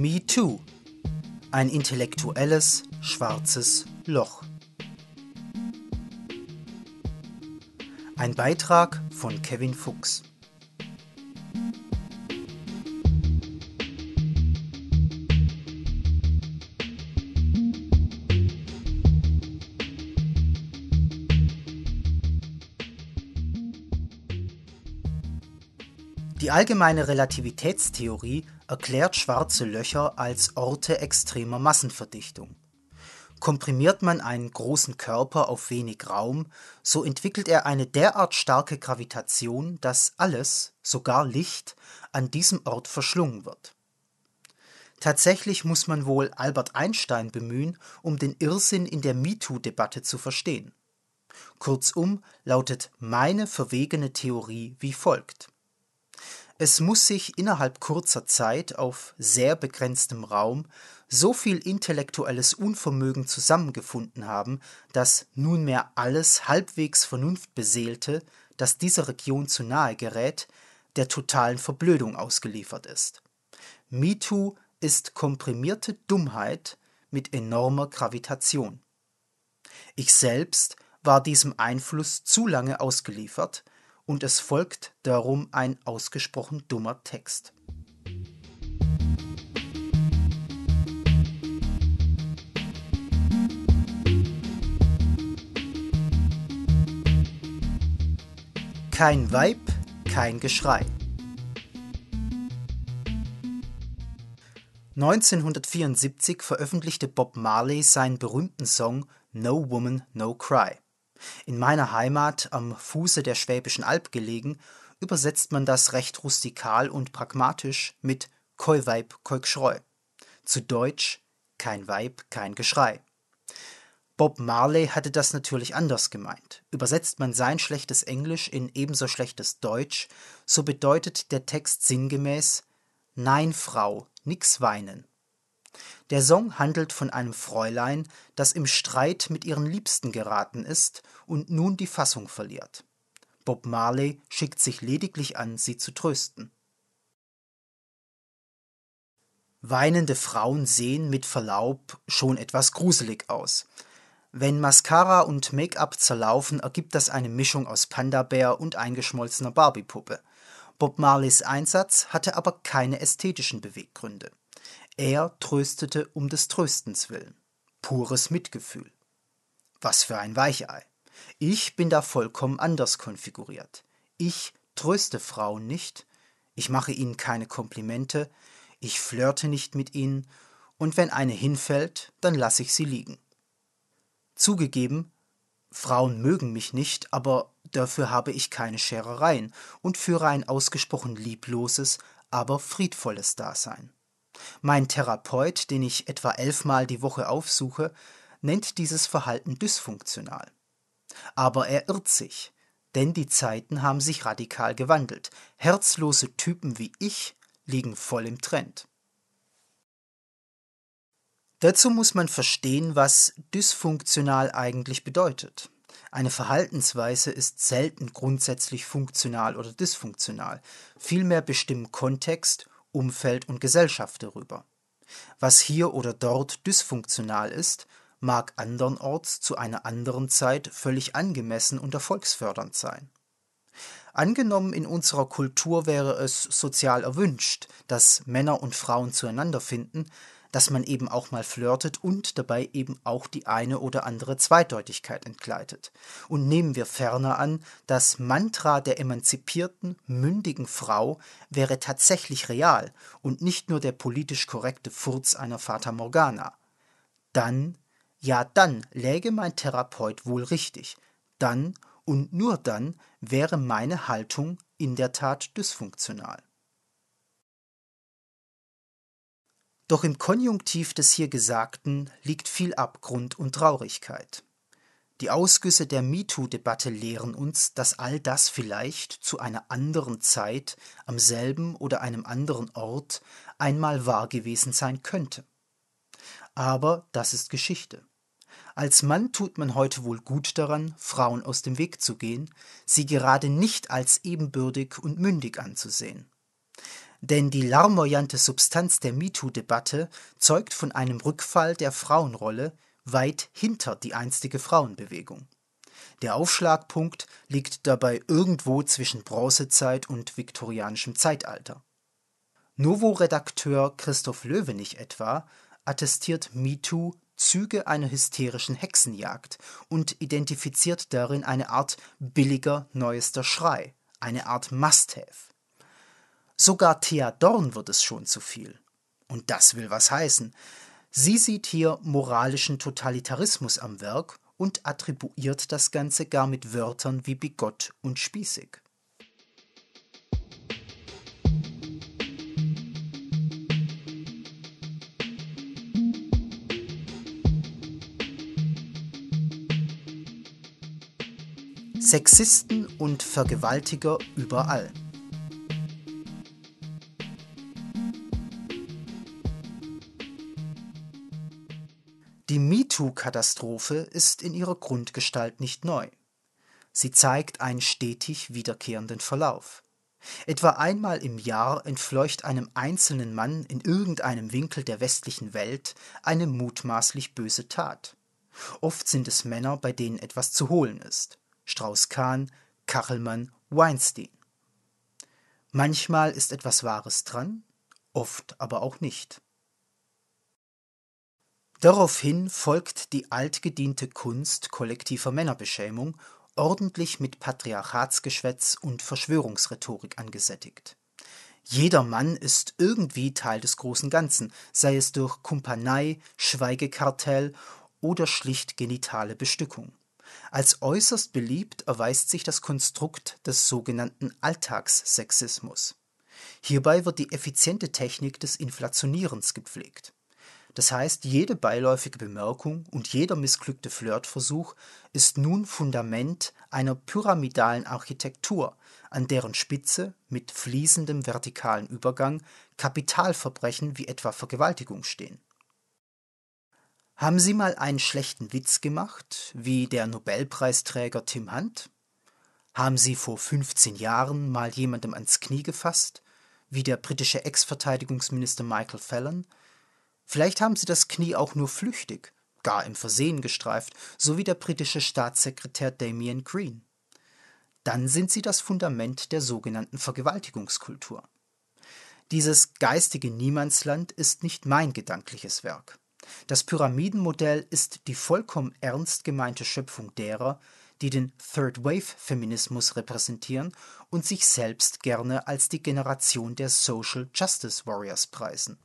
Me Too. Ein intellektuelles schwarzes Loch. Ein Beitrag von Kevin Fuchs. Die allgemeine Relativitätstheorie erklärt schwarze Löcher als Orte extremer Massenverdichtung. Komprimiert man einen großen Körper auf wenig Raum, so entwickelt er eine derart starke Gravitation, dass alles, sogar Licht, an diesem Ort verschlungen wird. Tatsächlich muss man wohl Albert Einstein bemühen, um den Irrsinn in der MeToo-Debatte zu verstehen. Kurzum lautet meine verwegene Theorie wie folgt. Es muss sich innerhalb kurzer Zeit auf sehr begrenztem Raum so viel intellektuelles Unvermögen zusammengefunden haben, dass nunmehr alles halbwegs Vernunftbeseelte, das dieser Region zu nahe gerät, der totalen Verblödung ausgeliefert ist. MeToo ist komprimierte Dummheit mit enormer Gravitation. Ich selbst war diesem Einfluss zu lange ausgeliefert, und es folgt darum ein ausgesprochen dummer Text. Kein Weib, kein Geschrei. 1974 veröffentlichte Bob Marley seinen berühmten Song No Woman, No Cry. In meiner Heimat, am Fuße der Schwäbischen Alb gelegen, übersetzt man das recht rustikal und pragmatisch mit Koi Weib. Zu Deutsch kein Weib, kein Geschrei. Bob Marley hatte das natürlich anders gemeint. Übersetzt man sein schlechtes Englisch in ebenso schlechtes Deutsch, so bedeutet der Text sinngemäß Nein, Frau, nix weinen. Der Song handelt von einem Fräulein, das im Streit mit ihren Liebsten geraten ist und nun die Fassung verliert. Bob Marley schickt sich lediglich an, sie zu trösten. Weinende Frauen sehen mit Verlaub schon etwas gruselig aus. Wenn Mascara und Make-up zerlaufen, ergibt das eine Mischung aus Panda-Bär und eingeschmolzener Barbie-Puppe. Bob Marleys Einsatz hatte aber keine ästhetischen Beweggründe. Er tröstete um des Tröstens willen. Pures Mitgefühl. Was für ein Weichei. Ich bin da vollkommen anders konfiguriert. Ich tröste Frauen nicht, ich mache ihnen keine Komplimente, ich flirte nicht mit ihnen, und wenn eine hinfällt, dann lasse ich sie liegen. Zugegeben, Frauen mögen mich nicht, aber dafür habe ich keine Scherereien und führe ein ausgesprochen liebloses, aber friedvolles Dasein. Mein Therapeut, den ich etwa elfmal die Woche aufsuche, nennt dieses Verhalten dysfunktional. Aber er irrt sich, denn die Zeiten haben sich radikal gewandelt. Herzlose Typen wie ich liegen voll im Trend. Dazu muss man verstehen, was dysfunktional eigentlich bedeutet. Eine Verhaltensweise ist selten grundsätzlich funktional oder dysfunktional. Vielmehr bestimmen Kontext Umfeld und Gesellschaft darüber. Was hier oder dort dysfunktional ist, mag andernorts zu einer anderen Zeit völlig angemessen und erfolgsfördernd sein. Angenommen, in unserer Kultur wäre es sozial erwünscht, dass Männer und Frauen zueinander finden, dass man eben auch mal flirtet und dabei eben auch die eine oder andere Zweideutigkeit entgleitet. Und nehmen wir ferner an, das Mantra der emanzipierten, mündigen Frau wäre tatsächlich real und nicht nur der politisch korrekte Furz einer Fata Morgana. Dann, ja dann läge mein Therapeut wohl richtig. Dann und nur dann wäre meine Haltung in der Tat dysfunktional. Doch im Konjunktiv des hier Gesagten liegt viel Abgrund und Traurigkeit. Die Ausgüsse der MeToo-Debatte lehren uns, dass all das vielleicht zu einer anderen Zeit, am selben oder einem anderen Ort einmal wahr gewesen sein könnte. Aber das ist Geschichte. Als Mann tut man heute wohl gut daran, Frauen aus dem Weg zu gehen, sie gerade nicht als ebenbürtig und mündig anzusehen. Denn die larmoyante Substanz der MeToo-Debatte zeugt von einem Rückfall der Frauenrolle weit hinter die einstige Frauenbewegung. Der Aufschlagpunkt liegt dabei irgendwo zwischen Bronzezeit und viktorianischem Zeitalter. Novo-Redakteur Christoph Löwenich etwa attestiert MeToo Züge einer hysterischen Hexenjagd und identifiziert darin eine Art billiger neuester Schrei, eine Art Must-Have. Sogar Thea Dorn wird es schon zu viel. Und das will was heißen. Sie sieht hier moralischen Totalitarismus am Werk und attribuiert das Ganze gar mit Wörtern wie bigott und spießig. Sexisten und Vergewaltiger überall. Die MeToo-Katastrophe ist in ihrer Grundgestalt nicht neu. Sie zeigt einen stetig wiederkehrenden Verlauf. Etwa einmal im Jahr entfleucht einem einzelnen Mann in irgendeinem Winkel der westlichen Welt eine mutmaßlich böse Tat. Oft sind es Männer, bei denen etwas zu holen ist. Strauß-Kahn, Kachelmann, Weinstein. Manchmal ist etwas Wahres dran, oft aber auch nicht. Daraufhin folgt die altgediente Kunst kollektiver Männerbeschämung, ordentlich mit Patriarchatsgeschwätz und Verschwörungsrhetorik angesättigt. Jeder Mann ist irgendwie Teil des großen Ganzen, sei es durch Kumpanei, Schweigekartell oder schlicht genitale Bestückung. Als äußerst beliebt erweist sich das Konstrukt des sogenannten Alltagssexismus. Hierbei wird die effiziente Technik des Inflationierens gepflegt. Das heißt, jede beiläufige Bemerkung und jeder missglückte Flirtversuch ist nun Fundament einer pyramidalen Architektur, an deren Spitze mit fließendem vertikalen Übergang Kapitalverbrechen wie etwa Vergewaltigung stehen. Haben Sie mal einen schlechten Witz gemacht, wie der Nobelpreisträger Tim Hunt? Haben Sie vor 15 Jahren mal jemandem ans Knie gefasst, wie der britische Ex-Verteidigungsminister Michael Fallon? Vielleicht haben sie das Knie auch nur flüchtig, gar im Versehen gestreift, so wie der britische Staatssekretär Damien Green. Dann sind sie das Fundament der sogenannten Vergewaltigungskultur. Dieses geistige Niemandsland ist nicht mein gedankliches Werk. Das Pyramidenmodell ist die vollkommen ernst gemeinte Schöpfung derer, die den Third Wave Feminismus repräsentieren und sich selbst gerne als die Generation der Social Justice Warriors preisen.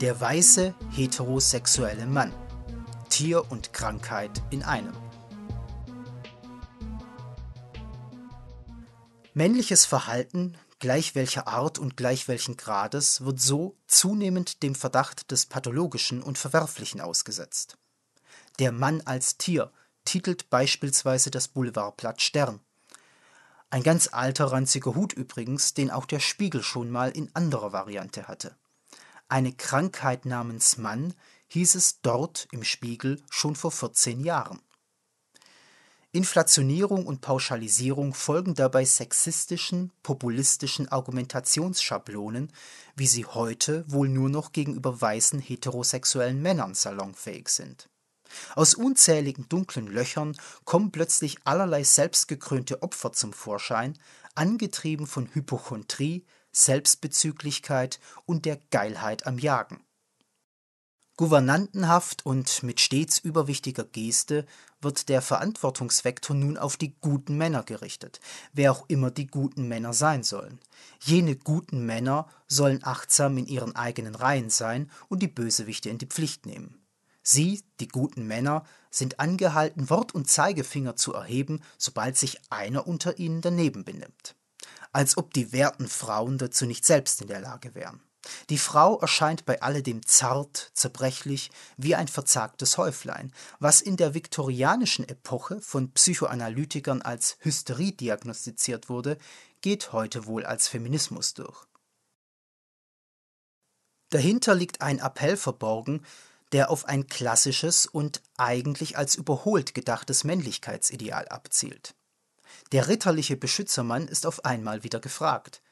Der weiße heterosexuelle Mann. Tier und Krankheit in einem. Männliches Verhalten, gleich welcher Art und gleich welchen Grades, wird so zunehmend dem Verdacht des Pathologischen und Verwerflichen ausgesetzt. Der Mann als Tier titelt beispielsweise das Boulevardblatt Stern. Ein ganz alter ranziger Hut übrigens, den auch der Spiegel schon mal in anderer Variante hatte. Eine Krankheit namens Mann hieß es dort im Spiegel schon vor 14 Jahren. Inflationierung und Pauschalisierung folgen dabei sexistischen, populistischen Argumentationsschablonen, wie sie heute wohl nur noch gegenüber weißen heterosexuellen Männern salonfähig sind. Aus unzähligen dunklen Löchern kommen plötzlich allerlei selbstgekrönte Opfer zum Vorschein, angetrieben von Hypochondrie, Selbstbezüglichkeit und der Geilheit am Jagen. Gouvernantenhaft und mit stets überwichtiger Geste wird der Verantwortungsvektor nun auf die guten Männer gerichtet, wer auch immer die guten Männer sein sollen. Jene guten Männer sollen achtsam in ihren eigenen Reihen sein und die Bösewichte in die Pflicht nehmen. Sie, die guten Männer, sind angehalten, Wort und Zeigefinger zu erheben, sobald sich einer unter ihnen daneben benimmt als ob die werten Frauen dazu nicht selbst in der Lage wären. Die Frau erscheint bei alledem zart, zerbrechlich, wie ein verzagtes Häuflein, was in der viktorianischen Epoche von Psychoanalytikern als Hysterie diagnostiziert wurde, geht heute wohl als Feminismus durch. Dahinter liegt ein Appell verborgen, der auf ein klassisches und eigentlich als überholt gedachtes Männlichkeitsideal abzielt. Der ritterliche Beschützermann ist auf einmal wieder gefragt.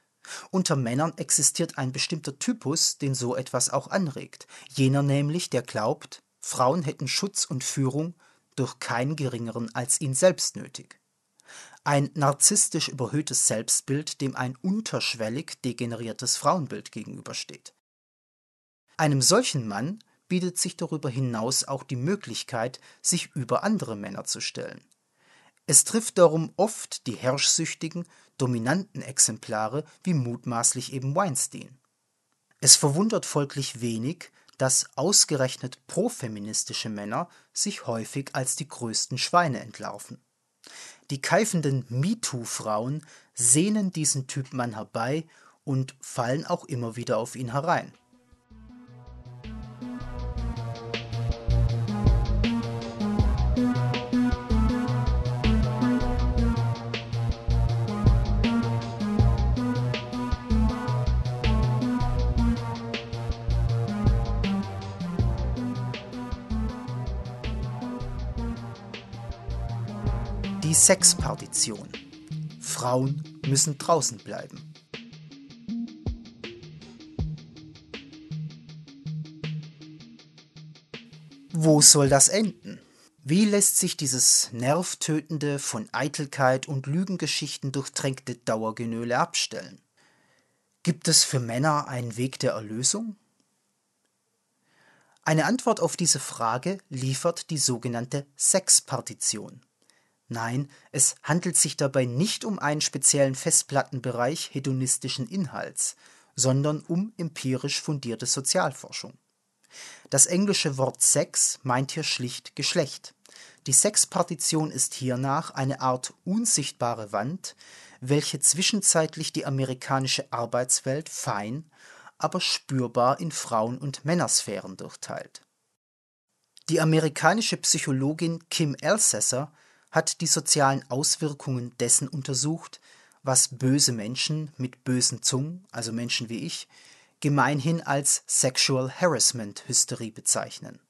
Unter Männern existiert ein bestimmter Typus, den so etwas auch anregt, jener nämlich, der glaubt, Frauen hätten Schutz und Führung durch keinen geringeren als ihn selbst nötig. Ein narzisstisch überhöhtes Selbstbild, dem ein unterschwellig degeneriertes Frauenbild gegenübersteht. Einem solchen Mann bietet sich darüber hinaus auch die Möglichkeit, sich über andere Männer zu stellen. Es trifft darum oft die herrschsüchtigen, dominanten Exemplare wie mutmaßlich eben Weinstein. Es verwundert folglich wenig, dass ausgerechnet profeministische Männer sich häufig als die größten Schweine entlarven. Die keifenden MeToo-Frauen sehnen diesen Typ Mann herbei und fallen auch immer wieder auf ihn herein. Sexpartition. Frauen müssen draußen bleiben. Wo soll das enden? Wie lässt sich dieses nervtötende, von Eitelkeit und Lügengeschichten durchtränkte Dauergenöle abstellen? Gibt es für Männer einen Weg der Erlösung? Eine Antwort auf diese Frage liefert die sogenannte Sexpartition. Nein, es handelt sich dabei nicht um einen speziellen Festplattenbereich hedonistischen Inhalts, sondern um empirisch fundierte Sozialforschung. Das englische Wort Sex meint hier schlicht Geschlecht. Die Sexpartition ist hiernach eine Art unsichtbare Wand, welche zwischenzeitlich die amerikanische Arbeitswelt fein, aber spürbar in Frauen- und Männersphären durchteilt. Die amerikanische Psychologin Kim Elsesser hat die sozialen Auswirkungen dessen untersucht, was böse Menschen mit bösen Zungen, also Menschen wie ich, gemeinhin als Sexual Harassment Hysterie bezeichnen.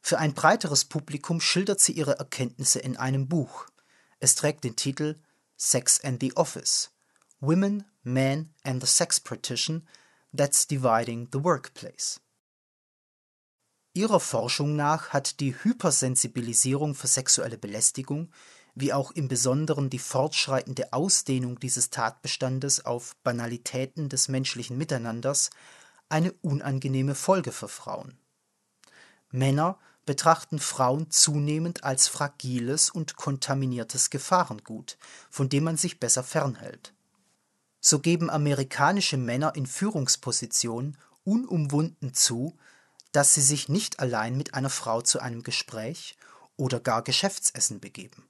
Für ein breiteres Publikum schildert sie ihre Erkenntnisse in einem Buch. Es trägt den Titel Sex and the Office Women, Men and the Sex Partition That's Dividing the Workplace. Ihrer Forschung nach hat die Hypersensibilisierung für sexuelle Belästigung, wie auch im Besonderen die fortschreitende Ausdehnung dieses Tatbestandes auf Banalitäten des menschlichen Miteinanders, eine unangenehme Folge für Frauen. Männer betrachten Frauen zunehmend als fragiles und kontaminiertes Gefahrengut, von dem man sich besser fernhält. So geben amerikanische Männer in Führungspositionen unumwunden zu, dass sie sich nicht allein mit einer Frau zu einem Gespräch oder gar Geschäftsessen begeben.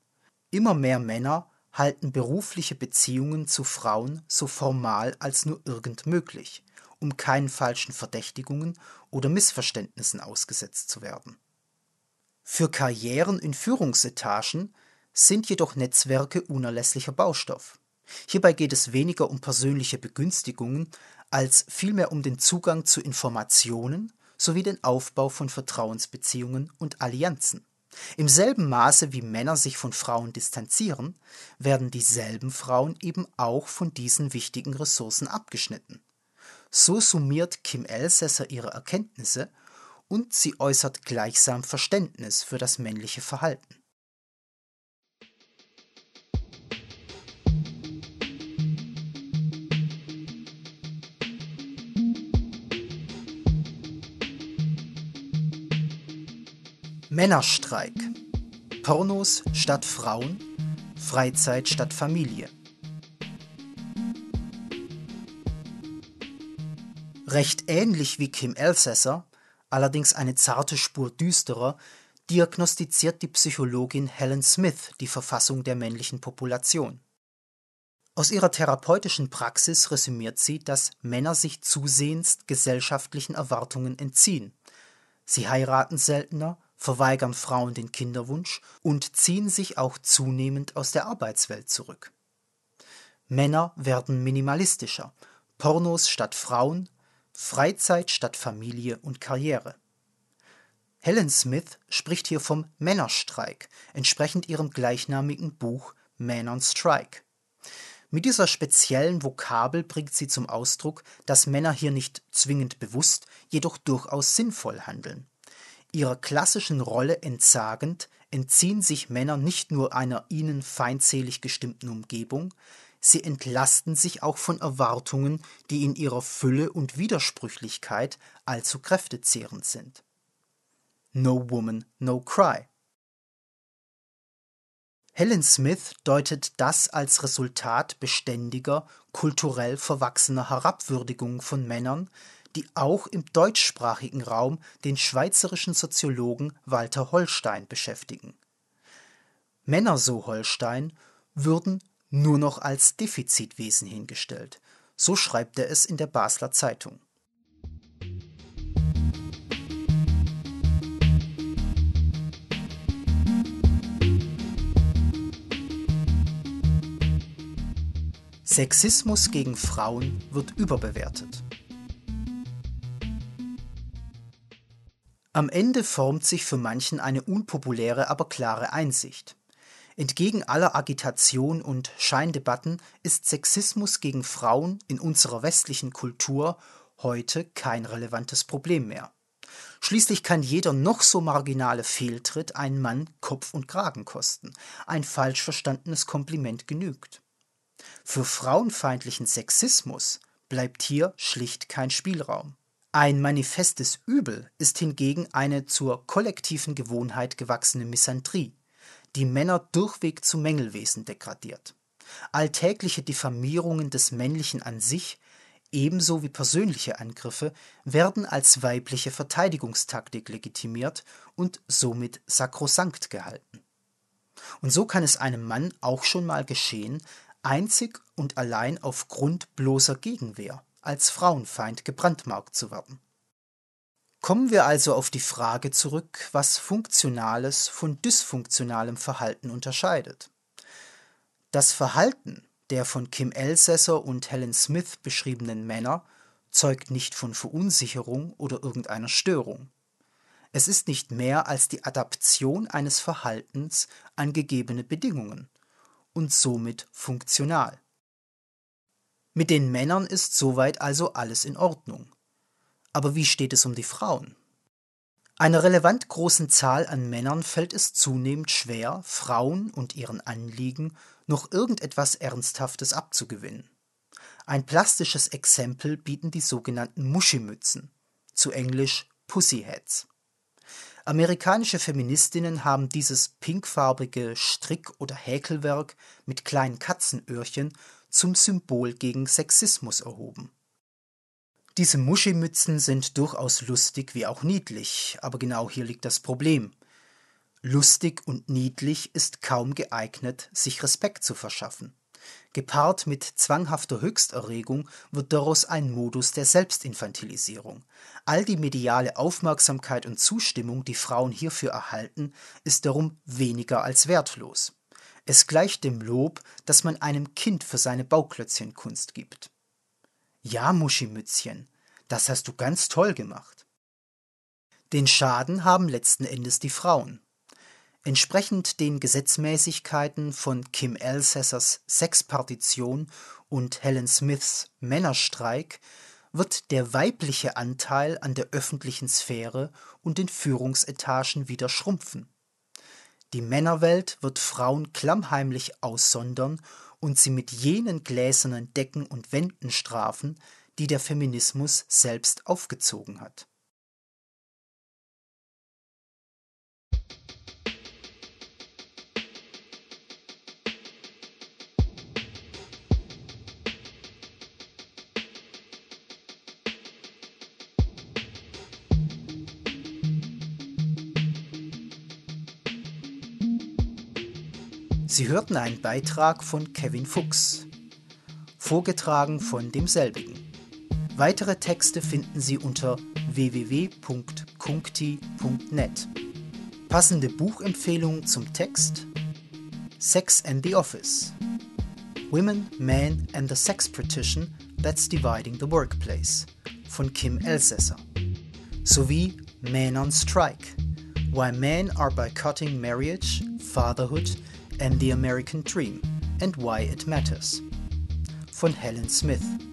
Immer mehr Männer halten berufliche Beziehungen zu Frauen so formal als nur irgend möglich, um keinen falschen Verdächtigungen oder Missverständnissen ausgesetzt zu werden. Für Karrieren in Führungsetagen sind jedoch Netzwerke unerlässlicher Baustoff. Hierbei geht es weniger um persönliche Begünstigungen als vielmehr um den Zugang zu Informationen sowie den Aufbau von Vertrauensbeziehungen und Allianzen. Im selben Maße wie Männer sich von Frauen distanzieren, werden dieselben Frauen eben auch von diesen wichtigen Ressourcen abgeschnitten. So summiert Kim Elsässer ihre Erkenntnisse und sie äußert gleichsam Verständnis für das männliche Verhalten. Männerstreik. Pornos statt Frauen, Freizeit statt Familie. Recht ähnlich wie Kim Elsässer, allerdings eine zarte Spur düsterer, diagnostiziert die Psychologin Helen Smith die Verfassung der männlichen Population. Aus ihrer therapeutischen Praxis resümiert sie, dass Männer sich zusehends gesellschaftlichen Erwartungen entziehen. Sie heiraten seltener, verweigern Frauen den Kinderwunsch und ziehen sich auch zunehmend aus der Arbeitswelt zurück. Männer werden minimalistischer, Pornos statt Frauen, Freizeit statt Familie und Karriere. Helen Smith spricht hier vom Männerstreik, entsprechend ihrem gleichnamigen Buch Man on Strike. Mit dieser speziellen Vokabel bringt sie zum Ausdruck, dass Männer hier nicht zwingend bewusst, jedoch durchaus sinnvoll handeln. Ihrer klassischen Rolle entsagend entziehen sich Männer nicht nur einer ihnen feindselig gestimmten Umgebung, sie entlasten sich auch von Erwartungen, die in ihrer Fülle und Widersprüchlichkeit allzu kräftezehrend sind. No Woman, No Cry. Helen Smith deutet das als Resultat beständiger, kulturell verwachsener Herabwürdigung von Männern, die auch im deutschsprachigen Raum den schweizerischen Soziologen Walter Holstein beschäftigen. Männer, so Holstein, würden nur noch als Defizitwesen hingestellt. So schreibt er es in der Basler Zeitung. Sexismus gegen Frauen wird überbewertet. Am Ende formt sich für manchen eine unpopuläre, aber klare Einsicht. Entgegen aller Agitation und Scheindebatten ist Sexismus gegen Frauen in unserer westlichen Kultur heute kein relevantes Problem mehr. Schließlich kann jeder noch so marginale Fehltritt einen Mann Kopf und Kragen kosten. Ein falsch verstandenes Kompliment genügt. Für frauenfeindlichen Sexismus bleibt hier schlicht kein Spielraum. Ein manifestes Übel ist hingegen eine zur kollektiven Gewohnheit gewachsene Misandrie, die Männer durchweg zu Mängelwesen degradiert. Alltägliche Diffamierungen des Männlichen an sich, ebenso wie persönliche Angriffe, werden als weibliche Verteidigungstaktik legitimiert und somit sakrosankt gehalten. Und so kann es einem Mann auch schon mal geschehen, einzig und allein aufgrund bloßer Gegenwehr als Frauenfeind gebrandmarkt zu werden. Kommen wir also auf die Frage zurück, was funktionales von dysfunktionalem Verhalten unterscheidet. Das Verhalten der von Kim Elsässer und Helen Smith beschriebenen Männer zeugt nicht von Verunsicherung oder irgendeiner Störung. Es ist nicht mehr als die Adaption eines Verhaltens an gegebene Bedingungen und somit funktional. Mit den Männern ist soweit also alles in Ordnung. Aber wie steht es um die Frauen? Einer relevant großen Zahl an Männern fällt es zunehmend schwer, Frauen und ihren Anliegen noch irgendetwas Ernsthaftes abzugewinnen. Ein plastisches Exempel bieten die sogenannten Muschimützen, zu Englisch Pussyheads. Amerikanische Feministinnen haben dieses pinkfarbige Strick- oder Häkelwerk mit kleinen Katzenöhrchen zum Symbol gegen Sexismus erhoben. Diese Muschimützen sind durchaus lustig wie auch niedlich, aber genau hier liegt das Problem. Lustig und niedlich ist kaum geeignet, sich Respekt zu verschaffen. Gepaart mit zwanghafter Höchsterregung wird daraus ein Modus der Selbstinfantilisierung. All die mediale Aufmerksamkeit und Zustimmung, die Frauen hierfür erhalten, ist darum weniger als wertlos. Es gleicht dem Lob, das man einem Kind für seine Bauklötzchenkunst gibt. Ja, Muschimützchen, das hast du ganz toll gemacht. Den Schaden haben letzten Endes die Frauen. Entsprechend den Gesetzmäßigkeiten von Kim Elsassers Sexpartition und Helen Smiths Männerstreik wird der weibliche Anteil an der öffentlichen Sphäre und den Führungsetagen wieder schrumpfen. Die Männerwelt wird Frauen klammheimlich aussondern und sie mit jenen gläsernen Decken und Wänden strafen, die der Feminismus selbst aufgezogen hat. Sie hörten einen Beitrag von Kevin Fuchs. vorgetragen von demselbigen. Weitere Texte finden Sie unter www.kunkti.net. Passende Buchempfehlung zum Text Sex and the Office Women, Men and the Sex Partition That's Dividing the Workplace von Kim Elsässer sowie Men on Strike Why Men Are Boycotting Marriage, Fatherhood and the American Dream and Why It Matters von Helen Smith.